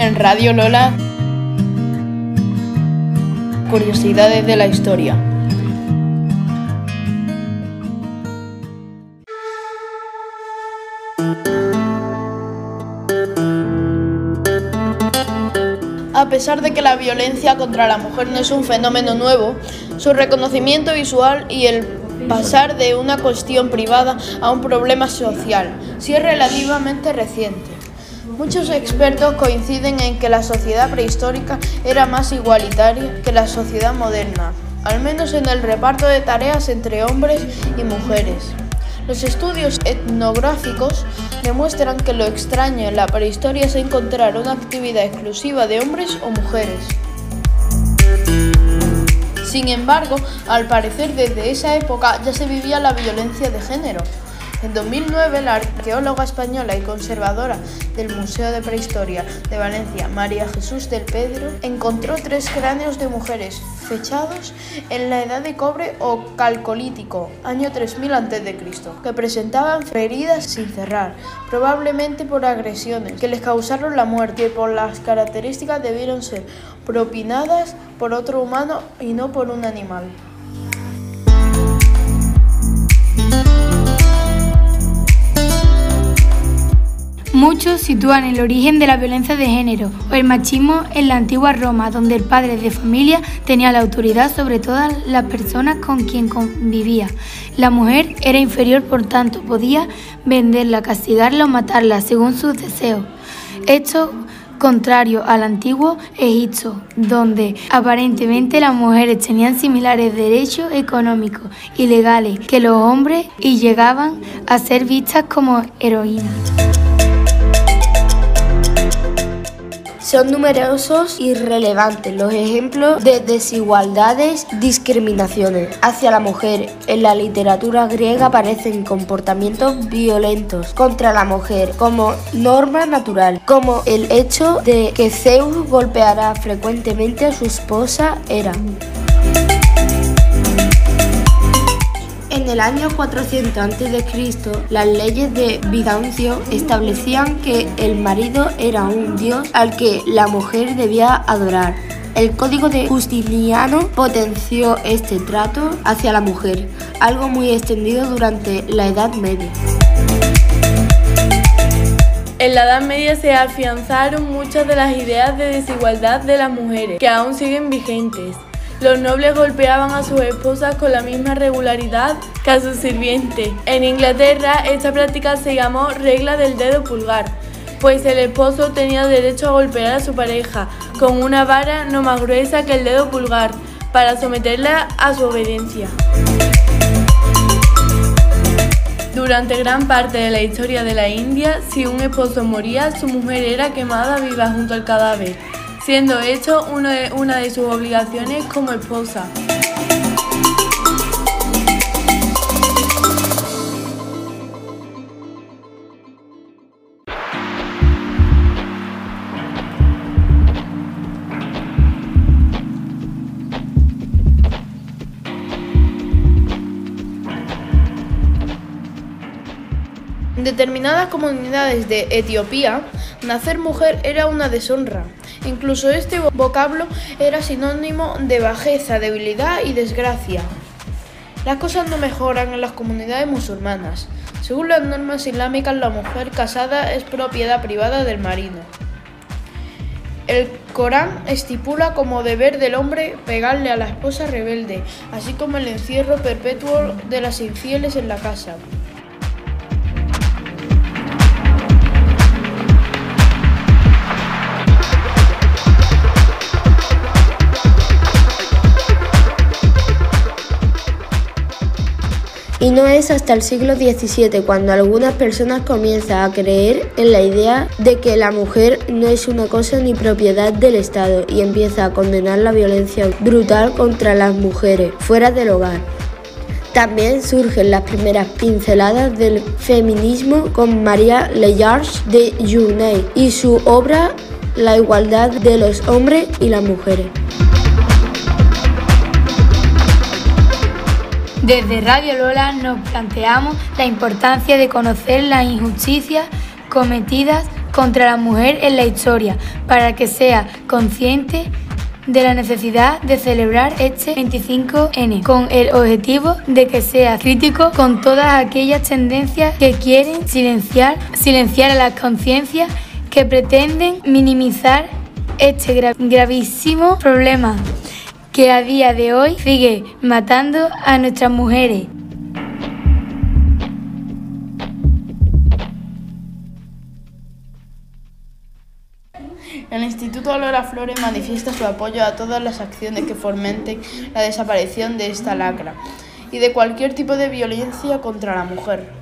En Radio Lola, curiosidades de la historia. A pesar de que la violencia contra la mujer no es un fenómeno nuevo, su reconocimiento visual y el pasar de una cuestión privada a un problema social sí es relativamente reciente. Muchos expertos coinciden en que la sociedad prehistórica era más igualitaria que la sociedad moderna, al menos en el reparto de tareas entre hombres y mujeres. Los estudios etnográficos demuestran que lo extraño en la prehistoria es encontrar una actividad exclusiva de hombres o mujeres. Sin embargo, al parecer desde esa época ya se vivía la violencia de género. En 2009, la arqueóloga española y conservadora del Museo de Prehistoria de Valencia, María Jesús del Pedro, encontró tres cráneos de mujeres fechados en la edad de cobre o calcolítico, año 3000 a.C., que presentaban heridas sin cerrar, probablemente por agresiones que les causaron la muerte, y por las características debieron ser propinadas por otro humano y no por un animal. Muchos sitúan el origen de la violencia de género o el machismo en la antigua Roma, donde el padre de familia tenía la autoridad sobre todas las personas con quien convivía. La mujer era inferior, por tanto, podía venderla, castigarla o matarla según sus deseos. Esto contrario al antiguo Egipto, donde aparentemente las mujeres tenían similares derechos económicos y legales que los hombres y llegaban a ser vistas como heroínas. Son numerosos y relevantes los ejemplos de desigualdades, discriminaciones hacia la mujer. En la literatura griega aparecen comportamientos violentos contra la mujer como norma natural, como el hecho de que Zeus golpeara frecuentemente a su esposa Hera. En el año 400 a.C., las leyes de Bizancio establecían que el marido era un dios al que la mujer debía adorar. El código de Justiniano potenció este trato hacia la mujer, algo muy extendido durante la Edad Media. En la Edad Media se afianzaron muchas de las ideas de desigualdad de las mujeres, que aún siguen vigentes. Los nobles golpeaban a sus esposas con la misma regularidad que a sus sirvientes. En Inglaterra esta práctica se llamó regla del dedo pulgar, pues el esposo tenía derecho a golpear a su pareja con una vara no más gruesa que el dedo pulgar para someterla a su obediencia. Durante gran parte de la historia de la India, si un esposo moría, su mujer era quemada viva junto al cadáver siendo esto una de, una de sus obligaciones como esposa. En determinadas comunidades de Etiopía, nacer mujer era una deshonra. Incluso este vocablo era sinónimo de bajeza, debilidad y desgracia. Las cosas no mejoran en las comunidades musulmanas. Según las normas islámicas, la mujer casada es propiedad privada del marido. El Corán estipula como deber del hombre pegarle a la esposa rebelde, así como el encierro perpetuo de las infieles en la casa. Y no es hasta el siglo XVII cuando algunas personas comienzan a creer en la idea de que la mujer no es una cosa ni propiedad del Estado y empieza a condenar la violencia brutal contra las mujeres fuera del hogar. También surgen las primeras pinceladas del feminismo con María Leyars de Journey y su obra La igualdad de los hombres y las mujeres. Desde Radio Lola nos planteamos la importancia de conocer las injusticias cometidas contra la mujer en la historia, para que sea consciente de la necesidad de celebrar este 25N con el objetivo de que sea crítico con todas aquellas tendencias que quieren silenciar, silenciar a las conciencias que pretenden minimizar este gravísimo problema que a día de hoy sigue matando a nuestras mujeres. El Instituto Lola Flores manifiesta su apoyo a todas las acciones que fomenten la desaparición de esta lacra y de cualquier tipo de violencia contra la mujer.